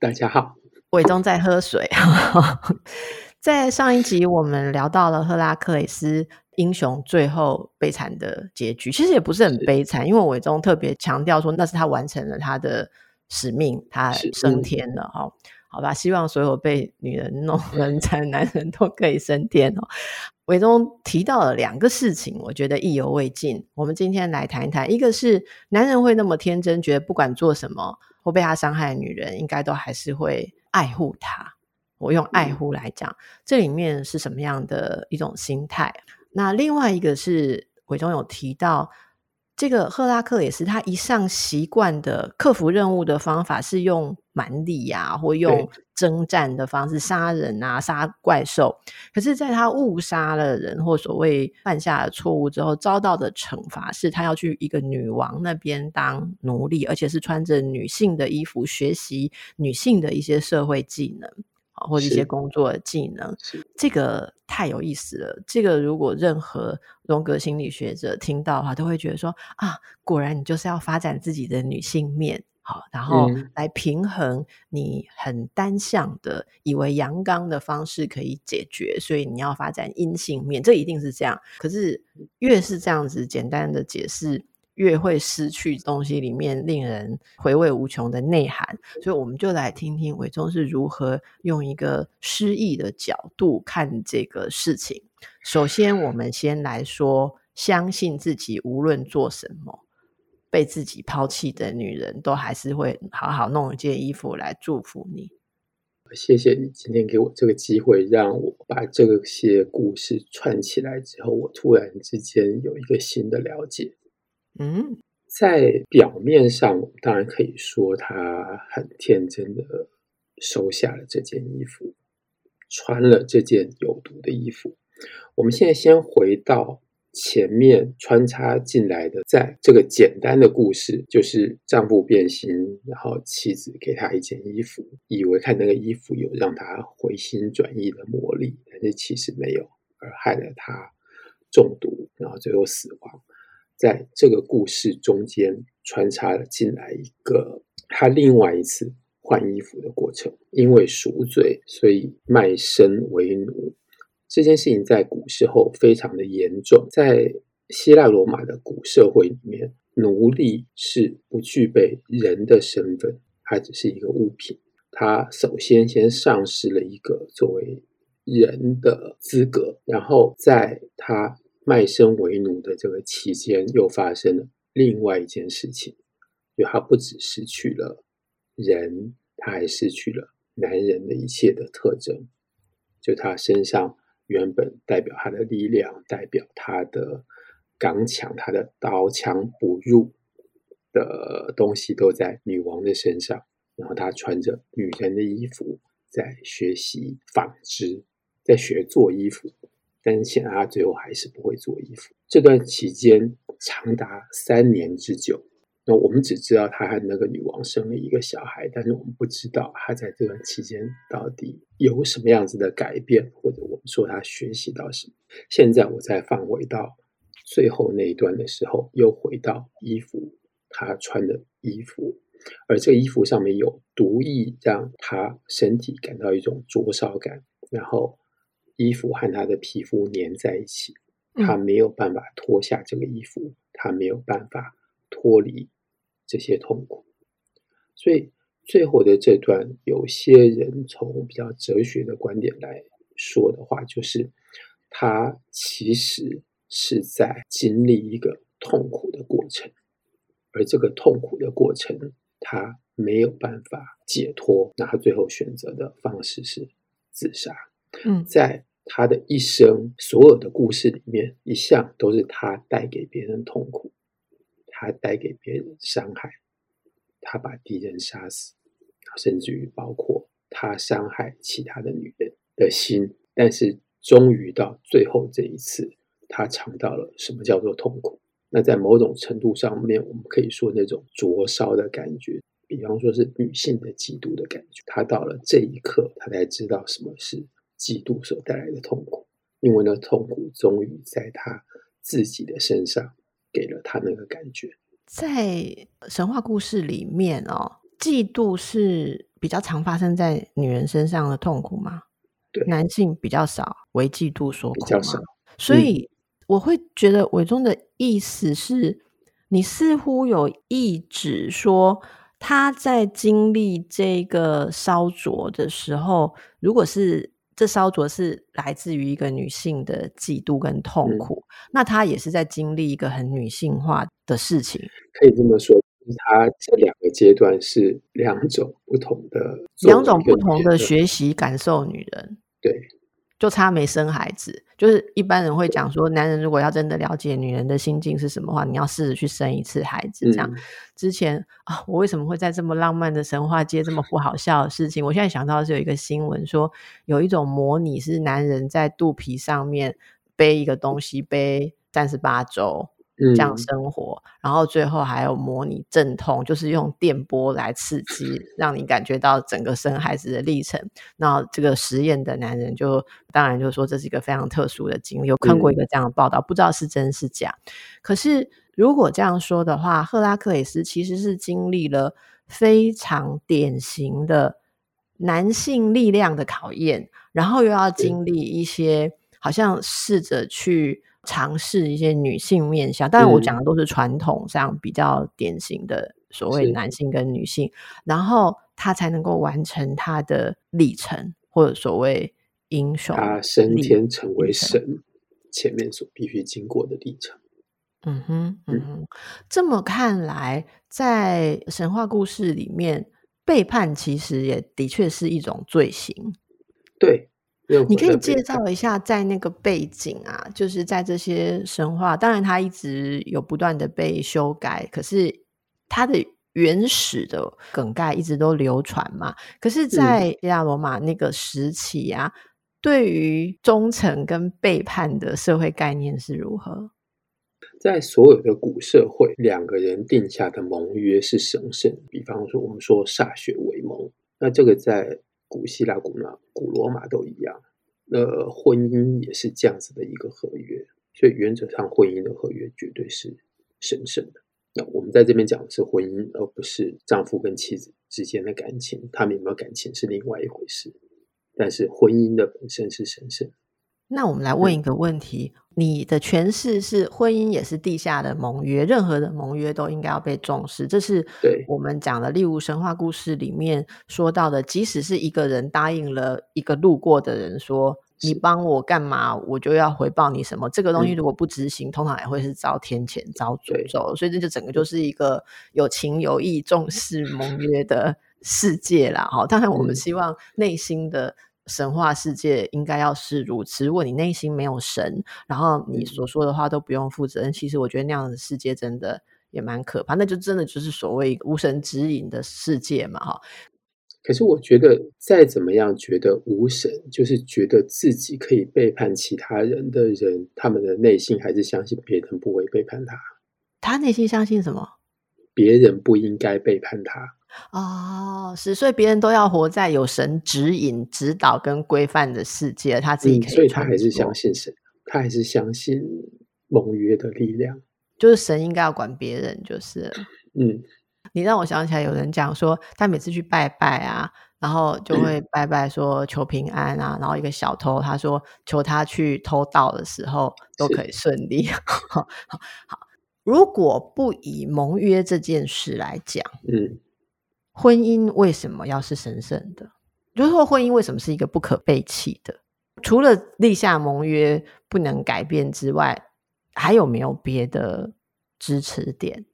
大家好，伟忠在喝水。在上一集，我们聊到了赫拉克雷斯英雄最后悲惨的结局，其实也不是很悲惨，因为伟忠特别强调说，那是他完成了他的使命，他升天了哈。好吧，希望所有被女人弄 人残男人都可以升天哦。伟忠提到了两个事情，我觉得意犹未尽。我们今天来谈一谈，一个是男人会那么天真，觉得不管做什么或被他伤害的女人，应该都还是会爱护他。我用爱护来讲，这里面是什么样的一种心态？那另外一个是伟忠有提到，这个赫拉克勒斯他一向习惯的克服任务的方法是用蛮力呀、啊，或用征战的方式杀人啊，杀怪兽。可是，在他误杀了人或所谓犯下了错误之后，遭到的惩罚是他要去一个女王那边当奴隶，而且是穿着女性的衣服，学习女性的一些社会技能。或者一些工作的技能，这个太有意思了。这个如果任何荣格心理学者听到的话，都会觉得说啊，果然你就是要发展自己的女性面，好，然后来平衡你很单向的以为阳刚的方式可以解决，所以你要发展阴性面，这一定是这样。可是越是这样子简单的解释。越会失去东西里面令人回味无穷的内涵，所以我们就来听听伟忠是如何用一个诗意的角度看这个事情。首先，我们先来说，相信自己无论做什么，被自己抛弃的女人都还是会好好弄一件衣服来祝福你。谢谢你今天给我这个机会，让我把这些故事串起来之后，我突然之间有一个新的了解。嗯，在表面上，当然可以说她很天真的收下了这件衣服，穿了这件有毒的衣服。我们现在先回到前面穿插进来的，在这个简单的故事，就是丈夫变心，然后妻子给他一件衣服，以为看那个衣服有让他回心转意的魔力，但是其实没有，而害了他中毒，然后最后死亡。在这个故事中间穿插了进来一个他另外一次换衣服的过程，因为赎罪，所以卖身为奴。这件事情在古时候非常的严重，在希腊罗马的古社会里面，奴隶是不具备人的身份，它只是一个物品。他首先先丧失了一个作为人的资格，然后在他。卖身为奴的这个期间，又发生了另外一件事情，就他不只失去了人，他还失去了男人的一切的特征。就他身上原本代表他的力量、代表他的刚强、他的刀枪不入的东西，都在女王的身上。然后他穿着女人的衣服，在学习纺织，在学做衣服。但显然他最后还是不会做衣服。这段期间长达三年之久。那我们只知道他和那个女王生了一个小孩，但是我们不知道他在这段期间到底有什么样子的改变，或者我们说他学习到什么。现在我再放回到最后那一段的时候，又回到衣服，他穿的衣服，而这个衣服上面有毒液，让他身体感到一种灼烧感，然后。衣服和他的皮肤粘在一起，他没有办法脱下这个衣服，他没有办法脱离这些痛苦。所以最后的这段，有些人从比较哲学的观点来说的话，就是他其实是在经历一个痛苦的过程，而这个痛苦的过程，他没有办法解脱，那他最后选择的方式是自杀。嗯，在。他的一生，所有的故事里面，一向都是他带给别人痛苦，他带给别人伤害，他把敌人杀死，甚至于包括他伤害其他的女人的心。但是，终于到最后这一次，他尝到了什么叫做痛苦。那在某种程度上面，我们可以说那种灼烧的感觉，比方说是女性的嫉妒的感觉。他到了这一刻，他才知道什么是嫉妒所带来的痛苦，因为那痛苦终于在他自己的身上给了他那个感觉。在神话故事里面哦，嫉妒是比较常发生在女人身上的痛苦吗？对，男性比较少为嫉妒所苦，比较少。所以我会觉得伟忠的意思是，嗯、你似乎有意指说，他在经历这个烧灼的时候，如果是这烧灼是来自于一个女性的嫉妒跟痛苦，嗯、那她也是在经历一个很女性化的事情。可以这么说，她这两个阶段是两种不同的，两种不同的学习感受女人。对，就差没生孩子。就是一般人会讲说，男人如果要真的了解女人的心境是什么话，你要试着去生一次孩子。这样、嗯、之前啊，我为什么会在这么浪漫的神话界这么不好笑的事情？我现在想到的是有一个新闻说，有一种模拟是男人在肚皮上面背一个东西背三十八周。这样生活，嗯、然后最后还有模拟阵痛，就是用电波来刺激，让你感觉到整个生孩子的历程。那这个实验的男人就当然就说这是一个非常特殊的经历，有看过一个这样的报道，嗯、不知道是真是假。可是如果这样说的话，赫拉克里斯其实是经历了非常典型的男性力量的考验，然后又要经历一些好像试着去。尝试一些女性面向，当然我讲的都是传统上比较典型的所谓男性跟女性，然后他才能够完成他的历程，或者所谓英雄，他升天成为神前面所必须经过的历程。嗯哼，嗯哼，这么看来，在神话故事里面，背叛其实也的确是一种罪行。对。你可以介绍一下，在那个背景啊，就是在这些神话，当然它一直有不断的被修改，可是它的原始的梗概一直都流传嘛。可是，在希腊罗马那个时期啊，嗯、对于忠诚跟背叛的社会概念是如何？在所有的古社会，两个人定下的盟约是神圣。比方说，我们说歃血为盟，那这个在。古希腊、古罗、古罗马都一样，那，婚姻也是这样子的一个合约，所以原则上婚姻的合约绝对是神圣的。那我们在这边讲的是婚姻，而不是丈夫跟妻子之间的感情，他们有没有感情是另外一回事。但是婚姻的本身是神圣。那我们来问一个问题：嗯、你的诠释是婚姻也是地下的盟约，任何的盟约都应该要被重视。这是我们讲的，例如神话故事里面说到的，即使是一个人答应了一个路过的人说：“你帮我干嘛，我就要回报你什么。”这个东西如果不执行，嗯、通常也会是遭天谴、遭诅咒。所以这就整个就是一个有情有义、重视盟约的世界啦。哈，当然我们希望内心的。神话世界应该要是如此。如果你内心没有神，然后你所说的话都不用负责任，嗯、其实我觉得那样的世界真的也蛮可怕。那就真的就是所谓无神指引的世界嘛，哈。可是我觉得再怎么样觉得无神，就是觉得自己可以背叛其他人的人，他们的内心还是相信别人不会背叛他。他内心相信什么？别人不应该背叛他。哦，是，所以别人都要活在有神指引、指导跟规范的世界，他自己可以、嗯，所以他还是相信神，他还是相信盟约的力量，就是神应该要管别人，就是，嗯，你让我想起来，有人讲说，他每次去拜拜啊，然后就会拜拜说求平安啊，嗯、然后一个小偷他说求他去偷盗的时候都可以顺利，好，如果不以盟约这件事来讲，嗯。婚姻为什么要是神圣的？就是说，婚姻为什么是一个不可背弃的？除了立下盟约不能改变之外，还有没有别的支持点？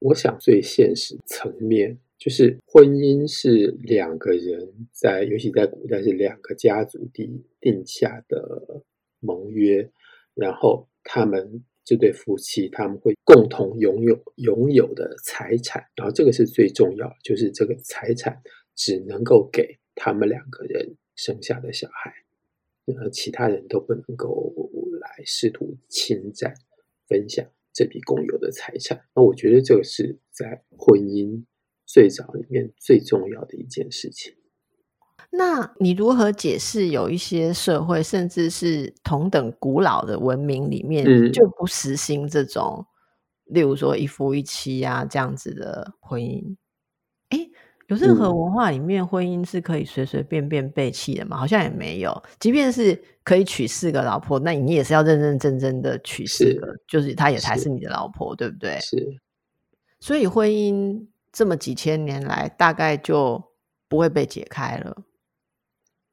我想最现实层面就是婚姻是两个人在，尤其在古代是两个家族定定下的盟约，然后他们。这对夫妻他们会共同拥有拥有的财产，然后这个是最重要，就是这个财产只能够给他们两个人生下的小孩，呃，其他人都不能够来试图侵占、分享这笔共有的财产。那我觉得这个是在婚姻最早里面最重要的一件事情。那你如何解释有一些社会，甚至是同等古老的文明里面，就不实行这种，嗯、例如说一夫一妻啊这样子的婚姻？诶，有任何文化里面婚姻是可以随随便便背弃的吗？好像也没有。即便是可以娶四个老婆，那你也是要认认真真的娶四个，就是她也才是你的老婆，对不对？是。所以婚姻这么几千年来，大概就不会被解开了。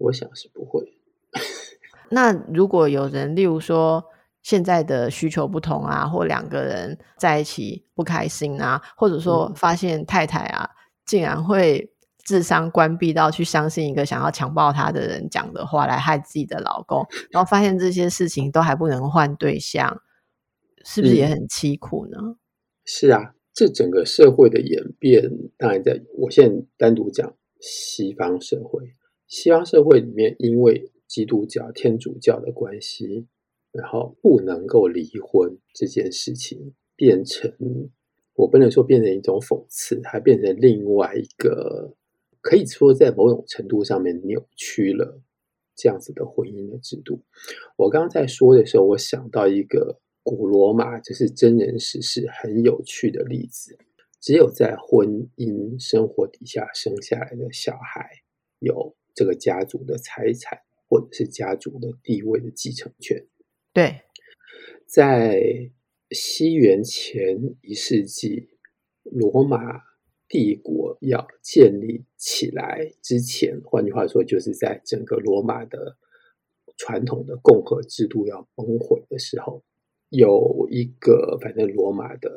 我想是不会。那如果有人，例如说现在的需求不同啊，或两个人在一起不开心啊，或者说发现太太啊，竟然会智商关闭到去相信一个想要强暴她的人讲的话来害自己的老公，然后发现这些事情都还不能换对象，是不是也很凄苦呢？嗯，是啊，这整个社会的演变，当然在我现在单独讲西方社会。西方社会里面，因为基督教、天主教的关系，然后不能够离婚这件事情，变成我不能说变成一种讽刺，还变成另外一个可以说在某种程度上面扭曲了这样子的婚姻的制度。我刚刚在说的时候，我想到一个古罗马就是真人实事很有趣的例子：只有在婚姻生活底下生下来的小孩有。这个家族的财产，或者是家族的地位的继承权。对，在西元前一世纪，罗马帝国要建立起来之前，换句话说，就是在整个罗马的传统的共和制度要崩毁的时候，有一个反正罗马的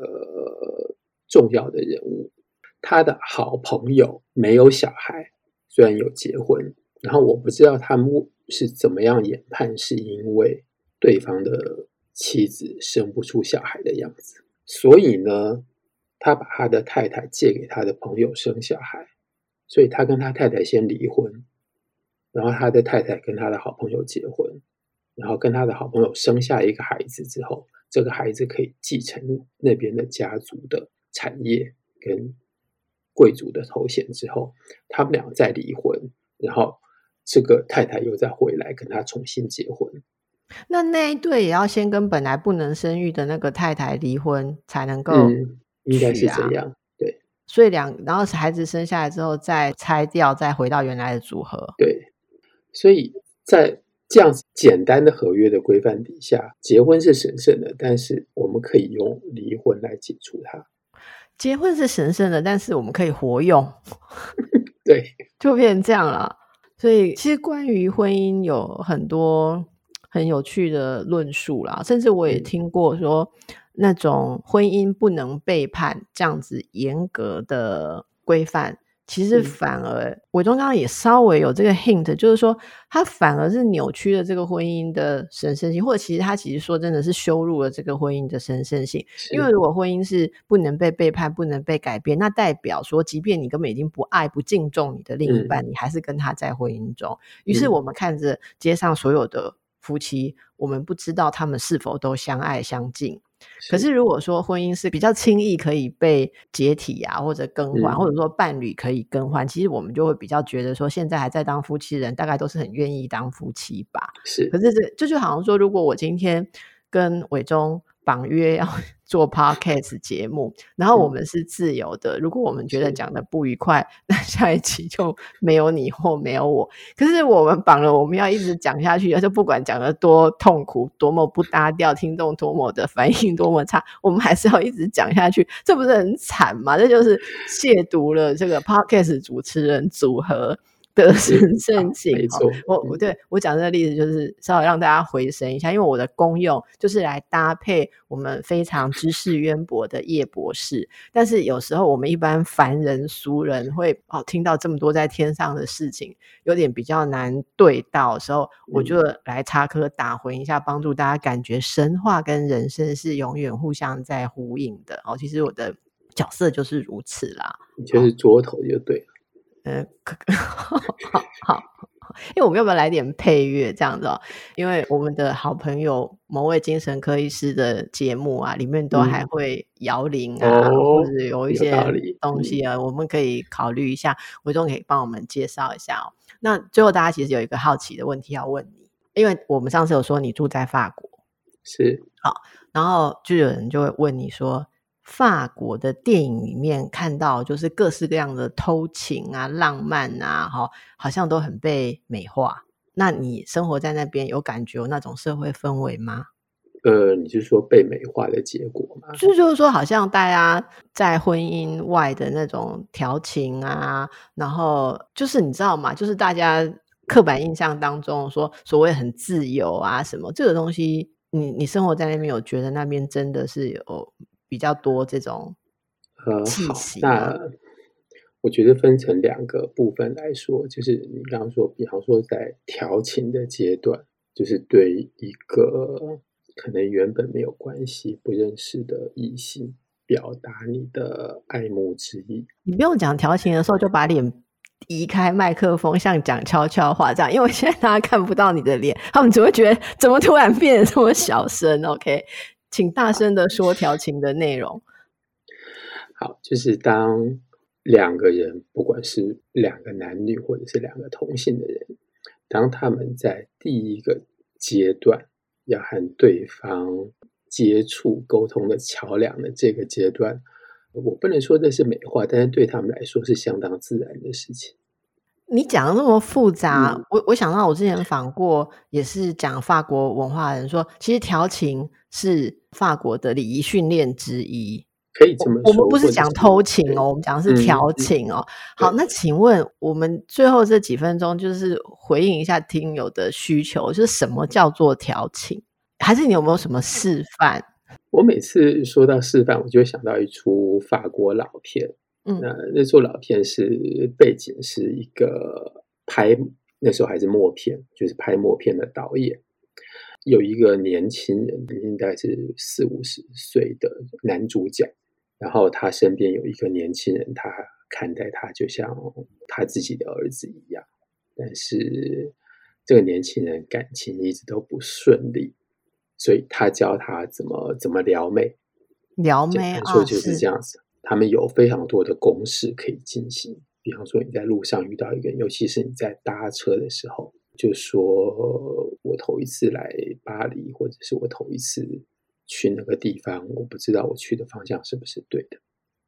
重要的人物，他的好朋友没有小孩。虽然有结婚，然后我不知道他们是怎么样研判，是因为对方的妻子生不出小孩的样子，所以呢，他把他的太太借给他的朋友生小孩，所以他跟他太太先离婚，然后他的太太跟他的好朋友结婚，然后跟他的好朋友生下一个孩子之后，这个孩子可以继承那边的家族的产业跟。贵族的头衔之后，他们俩再离婚，然后这个太太又再回来跟他重新结婚。那那一对也要先跟本来不能生育的那个太太离婚，才能够、啊嗯，应该是这样。对，所以两然后孩子生下来之后再拆掉，再回到原来的组合。对，所以在这样子简单的合约的规范底下，结婚是神圣的，但是我们可以用离婚来解除它。结婚是神圣的，但是我们可以活用，对，就变成这样了。所以，其实关于婚姻有很多很有趣的论述啦，甚至我也听过说，那种婚姻不能背叛这样子严格的规范。其实反而，伟忠刚刚也稍微有这个 hint，就是说，他反而是扭曲了这个婚姻的神圣性，或者其实他其实说真的是羞辱了这个婚姻的神圣性。因为如果婚姻是不能被背叛、不能被改变，那代表说，即便你根本已经不爱、不敬重你的另一半，嗯、你还是跟他在婚姻中。于是我们看着街上所有的夫妻，我们不知道他们是否都相爱相敬。可是，如果说婚姻是比较轻易可以被解体啊，或者更换，嗯，或者说伴侣可以更换，其实我们就会比较觉得说，现在还在当夫妻人，大概都是很愿意当夫妻吧。是，可是这这就好像说，如果我今天跟伟忠绑约要做 podcast 节目，然后我们是自由的。如果我们觉得讲的不愉快，那下一期就没有你或没有我。可是我们绑了，我们要一直讲下去，而且不管讲的多痛苦、多么不搭调，听众多么的反应多么差，我们还是要一直讲下去。这不是很惨吗？这就是亵渎了这个 podcast 主持人组合的神圣性，没错。我我对我讲这个例子，就是稍微让大家回神一下，因为我的功用就是来搭配我们非常知识渊博的叶博士。但是有时候我们一般凡人俗人会哦听到这么多在天上的事情，有点比较难对到的时候，我就来插科打诨一下，帮助大家感觉神话跟人生是永远互相在呼应的。哦，其实我的角色就是如此啦，你就是桌头就对了。嗯，好好，因为我们要不要来点配乐这样子哦？因为我们的好朋友某位精神科医师的节目啊，里面都还会摇铃啊，哦、或者有一些东西啊，我们可以考虑一下，伟忠可以帮我们介绍一下哦。那最后大家其实有一个好奇的问题要问你，因为我们上次有说你住在法国，是好，然后就有人就会问你说。法国的电影里面看到，就是各式各样的偷情啊、浪漫啊，哈，好像都很被美化。那你生活在那边，有感觉有那种社会氛围吗？呃，你是说被美化的结果吗？就就是说，好像大家在婚姻外的那种调情啊，然后就是你知道吗？就是大家刻板印象当中说所谓很自由啊什么这个东西，你你生活在那边有觉得那边真的是有？比较多这种气息。呃，好，那我觉得分成两个部分来说，就是你刚刚说，比方说在调情的阶段，就是对一个可能原本没有关系、不认识的异性表达你的爱慕之意。你不用讲调情的时候就把脸移开麦克风，像讲悄悄话这样，因为现在大家看不到你的脸，他们只会觉得怎么突然变得这么小声。OK。请大声的说调情的内容。好，就是当两个人，不管是两个男女或者是两个同性的人，当他们在第一个阶段要和对方接触、沟通的桥梁的这个阶段，我不能说这是美化，但是对他们来说是相当自然的事情。你讲的那么复杂，嗯、我我想到我之前访过，也是讲法国文化的人说，其实调情是法国的礼仪训练之一，可以这么说。我们不是讲偷情哦，我们讲的是调情哦。嗯、好，那请问我们最后这几分钟，就是回应一下听友的需求，就是什么叫做调情？还是你有没有什么示范？我每次说到示范，我就会想到一出法国老片。嗯，那那出老片是背景是一个拍那时候还是默片，就是拍默片的导演，有一个年轻人，应该是四五十岁的男主角，然后他身边有一个年轻人，他看待他就像他自己的儿子一样，但是这个年轻人感情一直都不顺利，所以他教他怎么怎么撩妹，撩妹说就是。这样子。他们有非常多的公式可以进行，比方说你在路上遇到一个人，尤其是你在搭车的时候，就说我头一次来巴黎，或者是我头一次去那个地方，我不知道我去的方向是不是对的。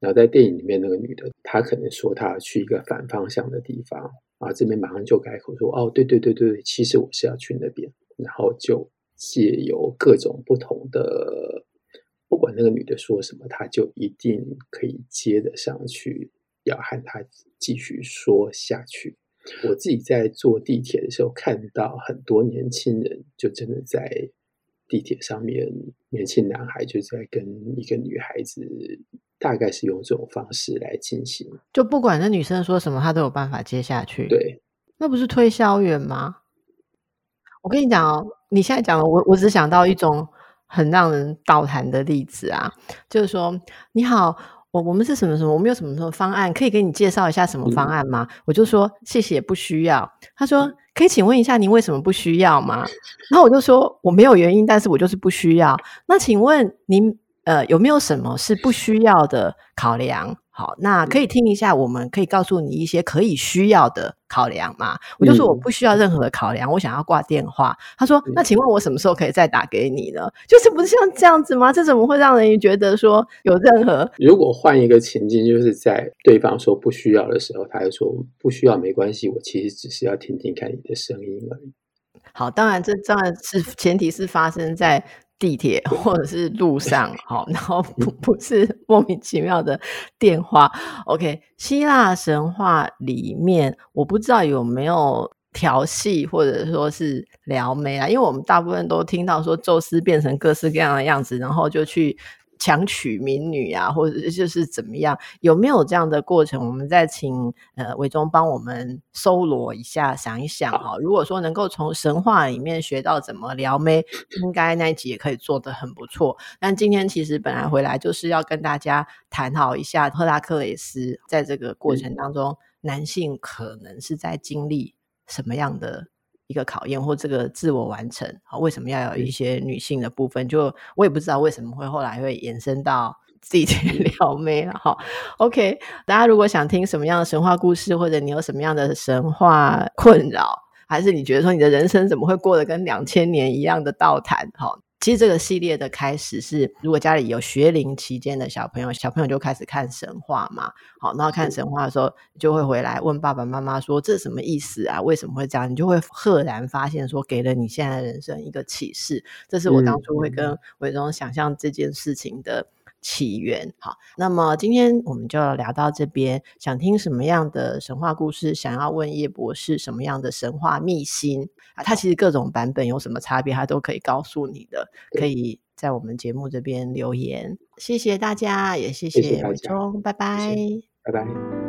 然后在电影里面那个女的，她可能说她要去一个反方向的地方，啊，这边马上就改口说，哦，对对对对，其实我是要去那边，然后就借由各种不同的。那个女的说什么，他就一定可以接得上去，要和她继续说下去。我自己在坐地铁的时候，看到很多年轻人就真的在地铁上面，年轻男孩就在跟一个女孩子，大概是用这种方式来进行。就不管那女生说什么，他都有办法接下去。对，那不是推销员吗？我跟你讲哦，你现在讲了，我我只想到一种。很让人倒谈的例子啊，就是说，你好，我我们是什么什么，我们有什么什么方案，可以给你介绍一下什么方案吗？嗯、我就说谢谢，不需要。他说可以请问一下您为什么不需要吗？然后我就说我没有原因，但是我就是不需要。那请问您呃有没有什么是不需要的考量？好，那可以听一下，我们可以告诉你一些可以需要的考量吗？我就说我不需要任何的考量，我想要挂电话。他说：“那请问我什么时候可以再打给你呢？”就是不是像这样子吗？这怎么会让人觉得说有任何？如果换一个情境，就是在对方说不需要的时候，他就说不需要没关系，我其实只是要听听看你的声音而已。好，当然这当然是前提是发生在。地铁或者是路上，好，然后不不是莫名其妙的电话。OK，希腊神话里面，我不知道有没有调戏或者说是撩妹啊，因为我们大部分都听到说宙斯变成各式各样的样子，然后就去。强娶民女啊，或者就是怎么样？有没有这样的过程？我们再请呃伟忠帮我们搜罗一下，想一想哈。如果说能够从神话里面学到怎么撩妹，应该那一集也可以做得很不错。但今天其实本来回来就是要跟大家探讨一下赫拉克雷斯在这个过程当中男性可能是在经历什么样的一个考验，或这个自我完成？好，为什么要有一些女性的部分？就我也不知道为什么会后来会延伸到自己去 撩妹了哈。OK，大家如果想听什么样的神话故事，或者你有什么样的神话困扰，还是你觉得说你的人生怎么会过得跟两千年一样的倒谈？哈。其实这个系列的开始是，如果家里有学龄期间的小朋友，小朋友就开始看神话嘛。好，然后看神话的时候，就会回来问爸爸妈妈说：“这是什么意思啊？为什么会这样？”你就会赫然发现说，给了你现在人生一个启示。这是我当初会跟伟忠想象这件事情的起源。好，那么今天我们就聊到这边。想听什么样的神话故事？想要问叶博士什么样的神话秘辛？啊，它其实各种版本有什么差别，它都可以告诉你的。可以在我们节目这边留言。谢谢大家，也谢谢伟忠，拜拜，拜拜。